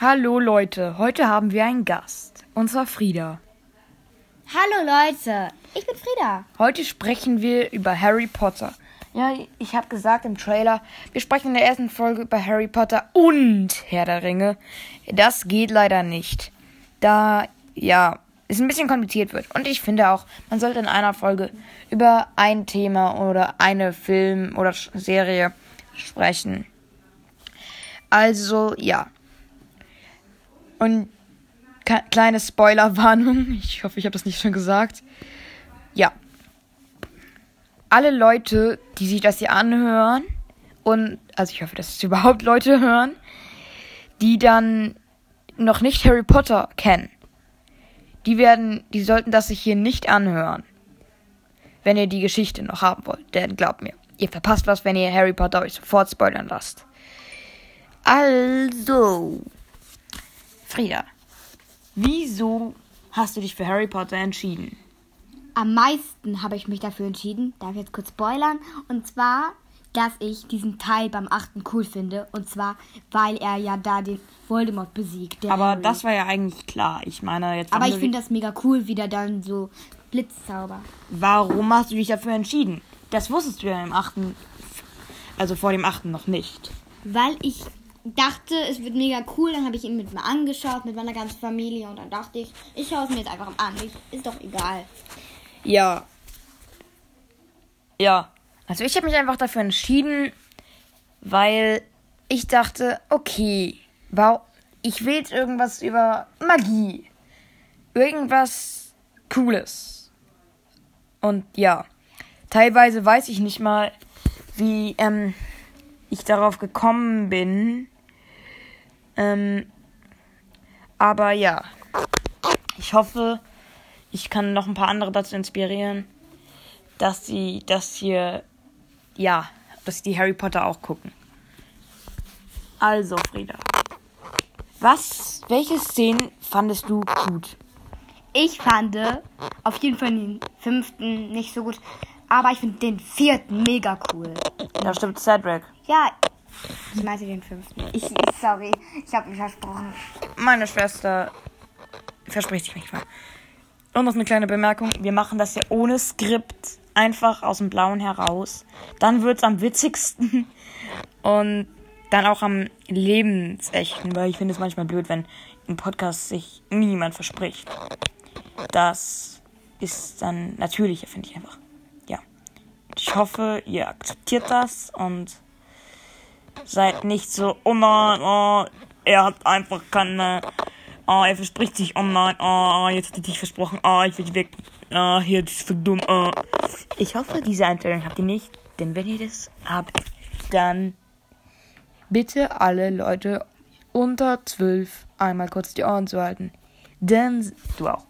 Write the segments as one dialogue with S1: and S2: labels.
S1: Hallo Leute, heute haben wir einen Gast. Und zwar Frieda.
S2: Hallo Leute, ich bin Frieda.
S1: Heute sprechen wir über Harry Potter. Ja, ich habe gesagt im Trailer, wir sprechen in der ersten Folge über Harry Potter und Herr der Ringe. Das geht leider nicht. Da, ja, es ein bisschen kompliziert wird. Und ich finde auch, man sollte in einer Folge über ein Thema oder eine Film oder Serie sprechen. Also, ja. Und kleine Spoilerwarnung. Ich hoffe, ich habe das nicht schon gesagt. Ja. Alle Leute, die sich das hier anhören, und also ich hoffe, dass es überhaupt Leute hören, die dann noch nicht Harry Potter kennen, die werden, die sollten das sich hier nicht anhören. Wenn ihr die Geschichte noch haben wollt, denn glaubt mir, ihr verpasst was, wenn ihr Harry Potter euch sofort spoilern lasst. Also, Frieda, wieso hast du dich für Harry Potter entschieden?
S2: Am meisten habe ich mich dafür entschieden, darf ich jetzt kurz spoilern, und zwar, dass ich diesen Teil beim achten cool finde, und zwar, weil er ja da den Voldemort besiegt.
S1: Aber Harry. das war ja eigentlich klar. Ich meine, jetzt.
S2: Aber ich finde das mega cool, wie der dann so Blitzzauber.
S1: Warum hast du dich dafür entschieden? Das wusstest du ja im achten, also vor dem achten noch nicht.
S2: Weil ich dachte, es wird mega cool. Dann habe ich ihn mit mir angeschaut, mit meiner ganzen Familie. Und dann dachte ich, ich schaue es mir jetzt einfach an. Ist doch egal.
S1: Ja. Ja. Also ich habe mich einfach dafür entschieden, weil ich dachte, okay, wow, ich will jetzt irgendwas über Magie. Irgendwas Cooles. Und ja, teilweise weiß ich nicht mal, wie ähm, ich darauf gekommen bin. Ähm, aber ja, ich hoffe, ich kann noch ein paar andere dazu inspirieren, dass sie das hier, ja, dass sie die Harry Potter auch gucken. Also, Frieda. Was, welche Szenen fandest du gut?
S2: Ich fand auf jeden Fall den fünften nicht so gut, aber ich finde den vierten mega cool.
S1: Da stimmt Cedric.
S2: Ja, ich meinte den fünften. Ich, sorry, ich habe mich versprochen.
S1: Meine Schwester verspricht sich manchmal. Und noch eine kleine Bemerkung. Wir machen das ja ohne Skript. Einfach aus dem Blauen heraus. Dann wird es am witzigsten. Und dann auch am lebensechten. Weil ich finde es manchmal blöd, wenn im Podcast sich niemand verspricht. Das ist dann natürlicher, finde ich einfach. Ja. Ich hoffe, ihr akzeptiert das und seid nicht so, oh nein, oh, er hat einfach keine, oh, er verspricht sich, oh nein, oh, jetzt hat er dich versprochen, oh, ich will weg, oh, hier, das ist für dumm, oh. Ich hoffe, diese Einstellung habt ihr nicht, denn wenn ihr das habt, dann bitte alle Leute unter 12 einmal kurz die Ohren zu halten. Dann, auch.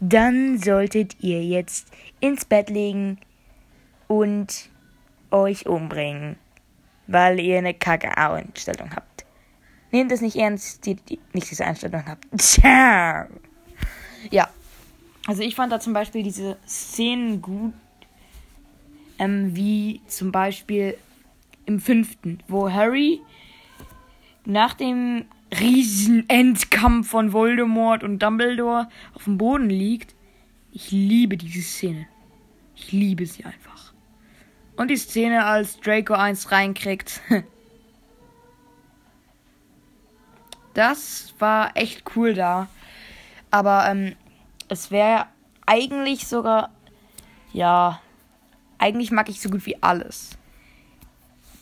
S1: Dann solltet ihr jetzt ins Bett legen und euch umbringen weil ihr eine kacke Einstellung habt. Nehmt es nicht ernst, die, die nicht diese Einstellung habt. Ciao. Ja. Also ich fand da zum Beispiel diese Szenen gut, ähm, wie zum Beispiel im fünften, wo Harry nach dem riesen Endkampf von Voldemort und Dumbledore auf dem Boden liegt. Ich liebe diese Szene. Ich liebe sie einfach. Und die Szene, als Draco 1 reinkriegt. Das war echt cool da. Aber ähm, es wäre eigentlich sogar. Ja. Eigentlich mag ich so gut wie alles.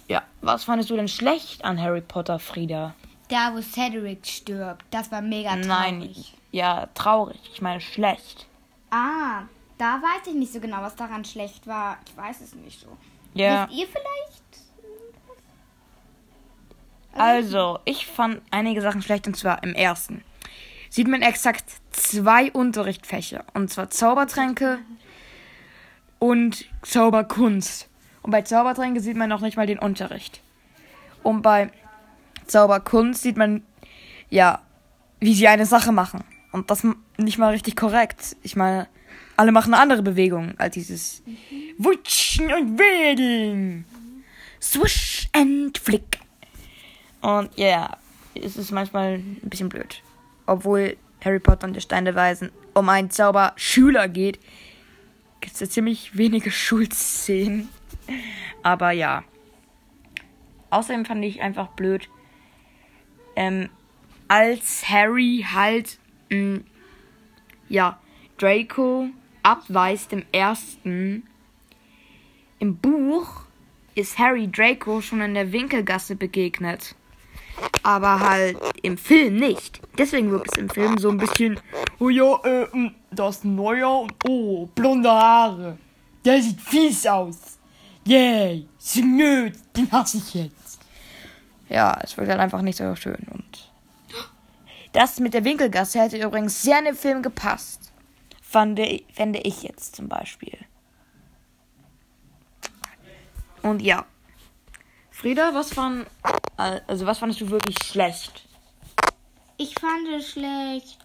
S1: Ja, was fandest du denn schlecht an Harry Potter, Frieda?
S2: Da, wo Cedric stirbt. Das war mega traurig.
S1: Nein, ja, traurig. Ich meine schlecht.
S2: Ah, da weiß ich nicht so genau, was daran schlecht war. Ich weiß es nicht so. Ja. Wisst ihr vielleicht?
S1: Also, also, ich fand einige Sachen schlecht und zwar im ersten. Sieht man exakt zwei Unterrichtsfächer. Und zwar Zaubertränke und Zauberkunst. Und bei Zaubertränke sieht man noch nicht mal den Unterricht. Und bei Zauberkunst sieht man, ja, wie sie eine Sache machen. Und das nicht mal richtig korrekt. Ich meine, alle machen eine andere Bewegung als dieses mhm. Wutschen und Wedeln. Swish and Flick. Und ja, yeah. ist es manchmal ein bisschen blöd. Obwohl Harry Potter und der Stein der Weisen um einen Zauberschüler geht, gibt es da ziemlich wenige Schulszenen. Aber ja. Außerdem fand ich einfach blöd, ähm, als Harry halt, mh, ja, Draco abweist im ersten, im Buch ist Harry Draco schon in der Winkelgasse begegnet. Aber halt im Film nicht. Deswegen wirkt es im Film so ein bisschen, oh ja, äh, mh, das Neuer, oh, blonde Haare. Der sieht fies aus. Yay, Snöd, den hasse ich jetzt. Ja, es wirkt halt einfach nicht so schön und das mit der Winkelgasse hätte übrigens sehr in den Film gepasst. Fand, fände ich jetzt zum Beispiel. Und ja. Frieda, was fand, also was fandest du wirklich schlecht?
S2: Ich fand es schlecht.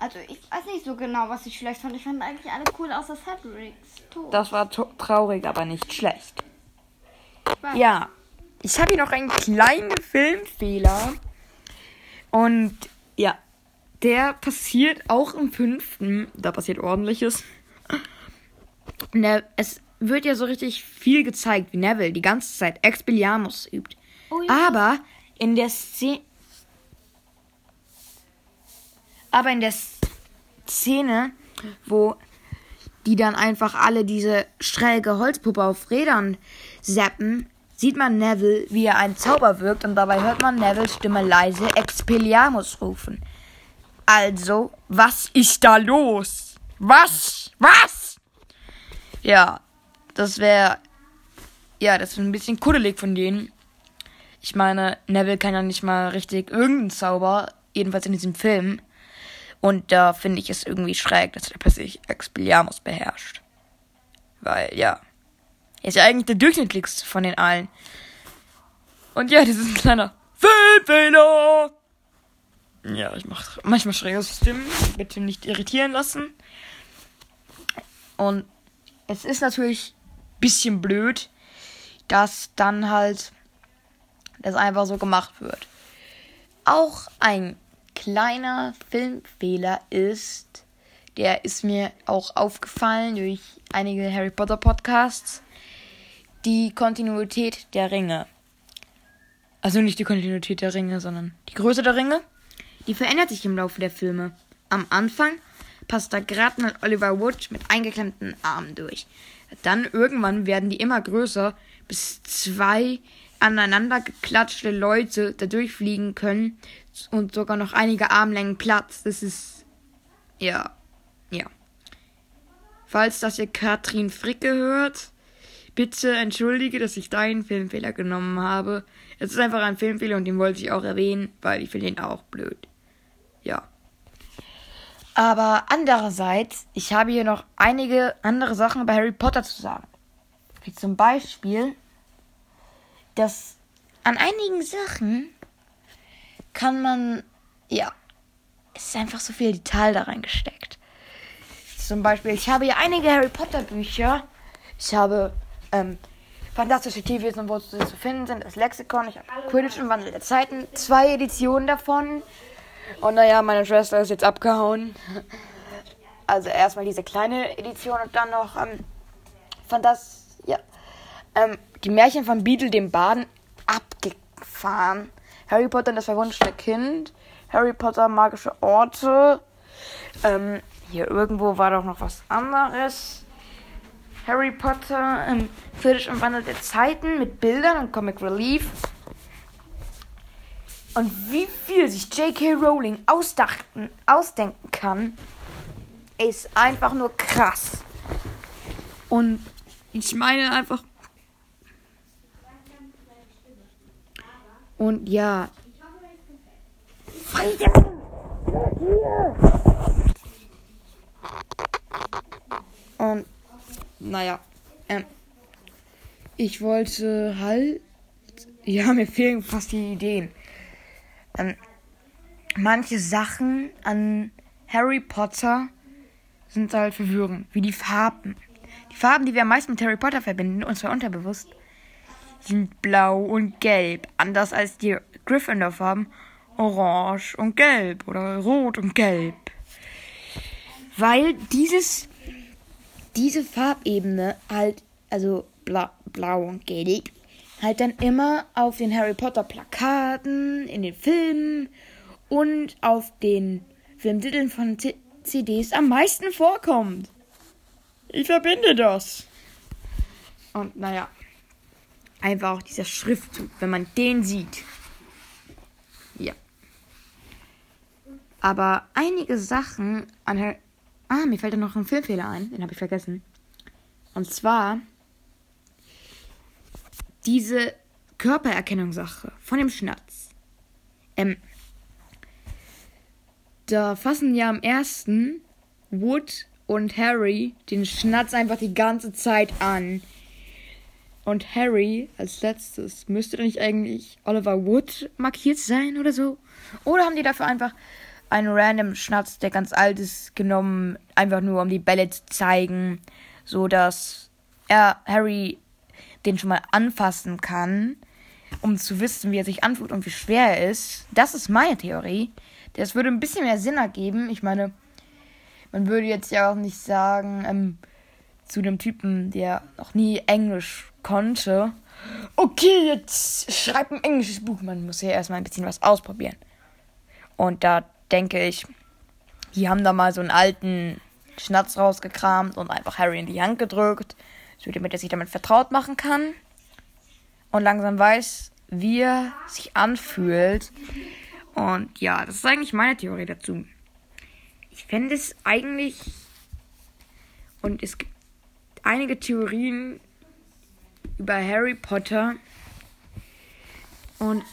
S2: Also ich weiß nicht so genau, was ich schlecht fand. Ich fand eigentlich alle cool außer Cedrics Tod.
S1: Das war traurig, aber nicht schlecht.
S2: weiß.
S1: Ja, ich habe hier noch einen kleinen Filmfehler. Und ja, der passiert auch im fünften. Da passiert ordentliches. Ne, es wird ja so richtig viel gezeigt, wie Neville die ganze Zeit Expelliarmus übt.
S2: Oh ja.
S1: Aber in der Szene. Aber in der Szene, wo die dann einfach alle diese schräge Holzpuppe auf Rädern zappen, sieht man Neville, wie er einen Zauber wirkt und dabei hört man Nevilles Stimme leise Expelliarmus rufen. Also, was ist da los? Was? Was? Ja, das wäre. Ja, das ist ein bisschen kuddelig von denen. Ich meine, Neville kann ja nicht mal richtig irgendeinen Zauber, jedenfalls in diesem Film. Und da finde ich es irgendwie schräg, dass er plötzlich Expelliarmus beherrscht. Weil, ja. Er ist ja eigentlich der durchschnittlichste von den allen. Und ja, das ist ein kleiner Filmfehler. Ja, ich mache manchmal schräge Stimmen. Bitte nicht irritieren lassen. Und es ist natürlich ein bisschen blöd, dass dann halt das einfach so gemacht wird. Auch ein kleiner Filmfehler ist, der ist mir auch aufgefallen durch einige Harry Potter Podcasts, die Kontinuität der Ringe. Also nicht die Kontinuität der Ringe, sondern die Größe der Ringe. Die verändert sich im Laufe der Filme. Am Anfang passt da gerade mal Oliver Wood mit eingeklemmten Armen durch. Dann irgendwann werden die immer größer, bis zwei aneinander geklatschte Leute da durchfliegen können und sogar noch einige Armlängen Platz. Das ist. Ja. Ja. Falls das hier Katrin Fricke hört, bitte entschuldige, dass ich deinen Filmfehler genommen habe. Es ist einfach ein Filmfehler und den wollte ich auch erwähnen, weil ich finde ihn auch blöd. Ja. Aber andererseits, ich habe hier noch einige andere Sachen bei Harry Potter zu sagen. Wie zum Beispiel, dass an einigen Sachen kann man, ja, es ist einfach so viel Detail da reingesteckt. Zum Beispiel, ich habe hier einige Harry Potter Bücher. Ich habe ähm, Fantastische Tierwesen, wo sie zu finden sind, das Lexikon. Ich habe Quidditch im Wandel der Zeiten, zwei Editionen davon. Und naja, meine Schwester ist jetzt abgehauen. Also erstmal diese kleine Edition und dann noch ähm, Fantas ja, ähm, die Märchen von Beetle dem Baden abgefahren. Harry Potter und das verwunschene Kind. Harry Potter magische Orte. Ähm, hier irgendwo war doch noch was anderes. Harry Potter, ähm, Quidditch im Wandel der Zeiten mit Bildern und Comic Relief. Und wie viel sich J.K. Rowling ausdachten, ausdenken kann, ist einfach nur krass. Und ich meine einfach. Und ja. Friede! Und naja. Ähm, ich wollte halt. Ja, mir fehlen fast die Ideen. Ähm, manche Sachen an Harry Potter sind halt verwirrend, wie die Farben. Die Farben, die wir am meisten mit Harry Potter verbinden, und zwar unterbewusst, sind blau und gelb, anders als die Gryffindor-Farben. orange und gelb oder rot und gelb. Weil dieses, diese Farbebene halt, also blau, blau und gelb, halt dann immer auf den Harry Potter Plakaten, in den Filmen und auf den Filmtiteln von C CDs am meisten vorkommt. Ich verbinde das. Und naja, einfach auch dieser Schriftzug, wenn man den sieht. Ja. Aber einige Sachen an Harry. Ah, mir fällt da noch ein Filmfehler ein, den habe ich vergessen. Und zwar diese Körpererkennungssache von dem Schnatz. Ähm, da fassen ja am ersten Wood und Harry den Schnatz einfach die ganze Zeit an. Und Harry als letztes müsste da nicht eigentlich Oliver Wood markiert sein oder so? Oder haben die dafür einfach einen random Schnatz, der ganz alt ist, genommen, einfach nur um die Bälle zu zeigen, so dass er Harry den schon mal anfassen kann, um zu wissen, wie er sich anfühlt und wie schwer er ist. Das ist meine Theorie. Das würde ein bisschen mehr Sinn ergeben. Ich meine, man würde jetzt ja auch nicht sagen, ähm, zu dem Typen, der noch nie Englisch konnte, okay, jetzt schreib ein englisches Buch. Man muss ja erstmal ein bisschen was ausprobieren. Und da denke ich, die haben da mal so einen alten Schnatz rausgekramt und einfach Harry in die Hand gedrückt, so damit er sich damit vertraut machen kann und langsam weiß, wie er sich anfühlt. Und ja, das ist eigentlich meine Theorie dazu. Ich fände es eigentlich. Und es gibt einige Theorien über Harry Potter. Und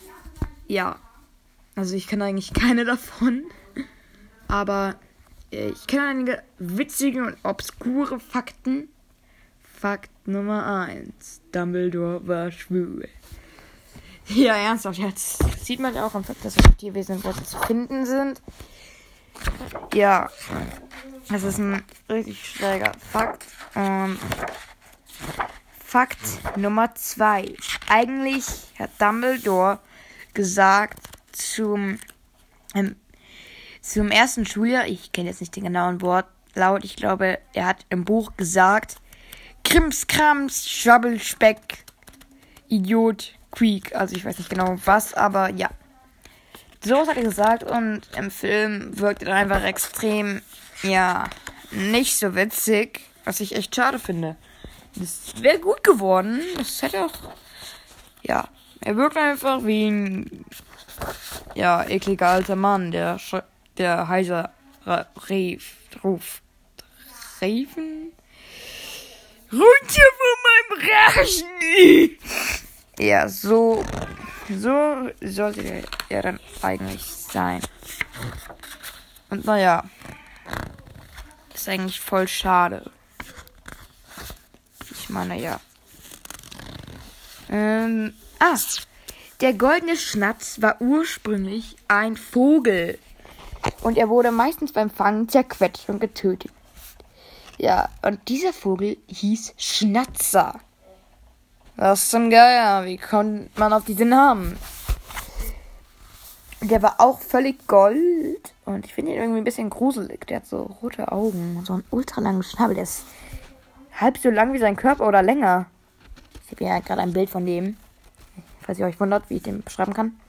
S1: ja, also ich kenne eigentlich keine davon. Aber äh, ich kenne einige witzige und obskure Fakten. Fakt Nummer 1. Dumbledore war schwul. Ja, ernsthaft, jetzt sieht man auch am Fakt, dass Tierwesen in zu finden sind. Ja, das ist ein richtig schräger Fakt. Und Fakt Nummer 2. Eigentlich hat Dumbledore gesagt zum, ähm, zum ersten Schuljahr, ich kenne jetzt nicht den genauen Wortlaut, ich glaube, er hat im Buch gesagt, Krimskrams, Schwabbelspeck, Idiot, Creek. Also ich weiß nicht genau was, aber ja. So hat er gesagt und im Film wirkt er einfach extrem, ja, nicht so witzig, was ich echt schade finde. Das wäre gut geworden. Das hätte auch, ja, er wirkt einfach wie ein, ja, ekliger alter Mann, der, der heiser Reef, ruft. Runter von meinem Rachen! Ja, so, so sollte er dann eigentlich sein. Und naja, ist eigentlich voll schade. Ich meine, ja. Ähm, ah, der goldene Schnatz war ursprünglich ein Vogel. Und er wurde meistens beim Fangen zerquetscht und getötet. Ja, und dieser Vogel hieß Schnatzer. Was zum Geier, wie konnte man auf diesen Namen? Der war auch völlig gold und ich finde ihn irgendwie ein bisschen gruselig. Der hat so rote Augen und so einen ultra langen Schnabel. Der ist halb so lang wie sein Körper oder länger. Ich habe ja gerade ein Bild von dem. Falls ihr euch wundert, wie ich den beschreiben kann.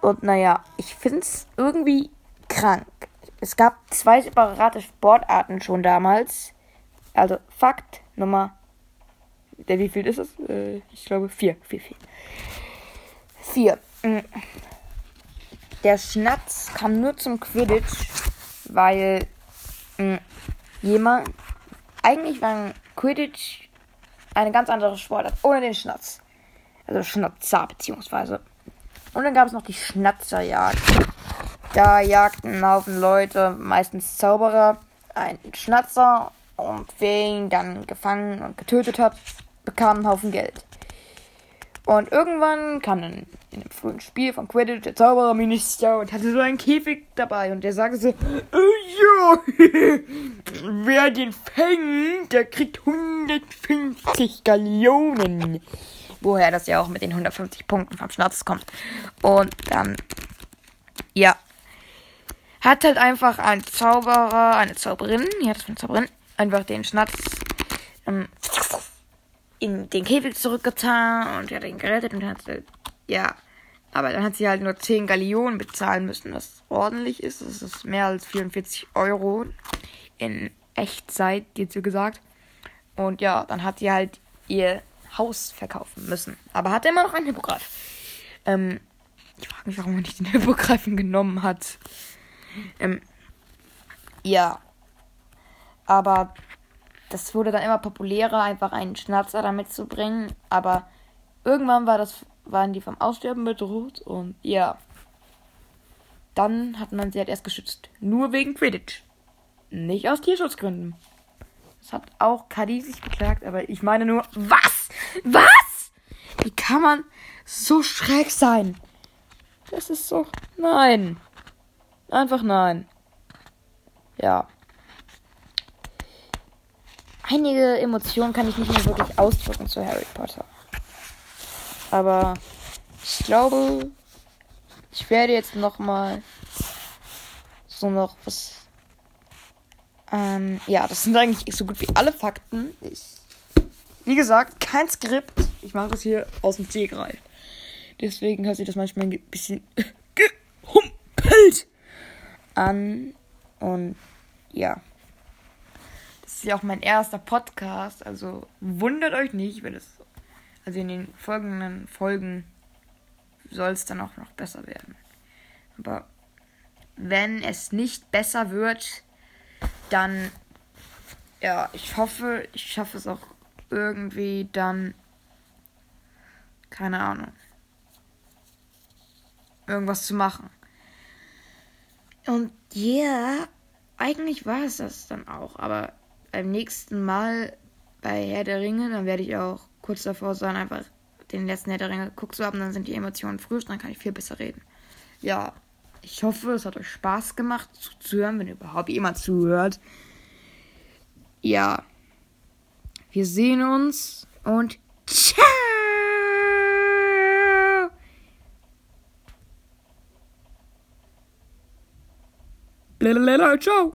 S1: Und naja, ich finde es irgendwie krank. Es gab zwei separate Sportarten schon damals. Also Fakt Nummer. Der wie viel ist es? Äh, ich glaube vier. Vier, vier. Vier. Mm. Der Schnatz kam nur zum Quidditch, weil mh, mm, jemand. Eigentlich war Quidditch eine ganz andere Sportart, ohne den Schnatz. Also Schnatzer, beziehungsweise. Und dann gab es noch die Schnatzerjagd. Da jagten ein Haufen Leute, meistens Zauberer, einen Schnatzer und wer ihn dann gefangen und getötet hat, bekam einen Haufen Geld. Und irgendwann kam dann in einem frühen Spiel von Quidditch der Zaubererminister und hatte so einen Käfig dabei und der sagte so, oh, ja, wer den fängt, der kriegt 150 Gallionen. woher das ja auch mit den 150 Punkten vom Schnatz kommt. Und dann, ja, hat halt einfach ein Zauberer, eine Zauberin, ja, das ist eine Zauberin, einfach den Schnatz ähm, in den Käfig zurückgetan und hat ihn gerettet und hat, ja, aber dann hat sie halt nur 10 Gallionen bezahlen müssen, was ordentlich ist. Das ist mehr als 44 Euro in Echtzeit, so gesagt. Und ja, dann hat sie halt ihr Haus verkaufen müssen. Aber hatte immer noch einen Hippogreif. Ähm, ich frage mich, warum er nicht den Hippogreifen genommen hat. Ähm, ja. Aber das wurde dann immer populärer, einfach einen Schnatzer damit zu bringen. Aber irgendwann war das waren die vom Aussterben bedroht und ja. Dann hat man sie halt erst geschützt. Nur wegen Quidditch. Nicht aus Tierschutzgründen. Das hat auch Kadi sich beklagt, aber ich meine nur, was? Was? Wie kann man so schräg sein? Das ist so. Nein. Einfach nein. Ja. Einige Emotionen kann ich nicht mehr wirklich ausdrücken zu Harry Potter. Aber ich glaube, ich werde jetzt noch mal so noch was. Ähm, ja, das sind eigentlich so gut wie alle Fakten. Ich, wie gesagt, kein Skript. Ich mache es hier aus dem Stegreif. Deswegen hört sich das manchmal ein bisschen an. Und ja. Das ist ja auch mein erster Podcast. Also wundert euch nicht, wenn es also in den folgenden Folgen soll es dann auch noch besser werden. Aber wenn es nicht besser wird, dann ja, ich hoffe, ich schaffe es auch irgendwie dann keine Ahnung irgendwas zu machen. Und ja, yeah, eigentlich war es das dann auch, aber beim nächsten Mal bei Herr der Ringe, dann werde ich auch kurz davor sein, einfach den letzten Herr der Ringe geguckt zu haben, dann sind die Emotionen frisch, dann kann ich viel besser reden. Ja, ich hoffe, es hat euch Spaß gemacht zuzuhören, wenn überhaupt jemand zuhört. Ja, wir sehen uns und ciao! Ciao!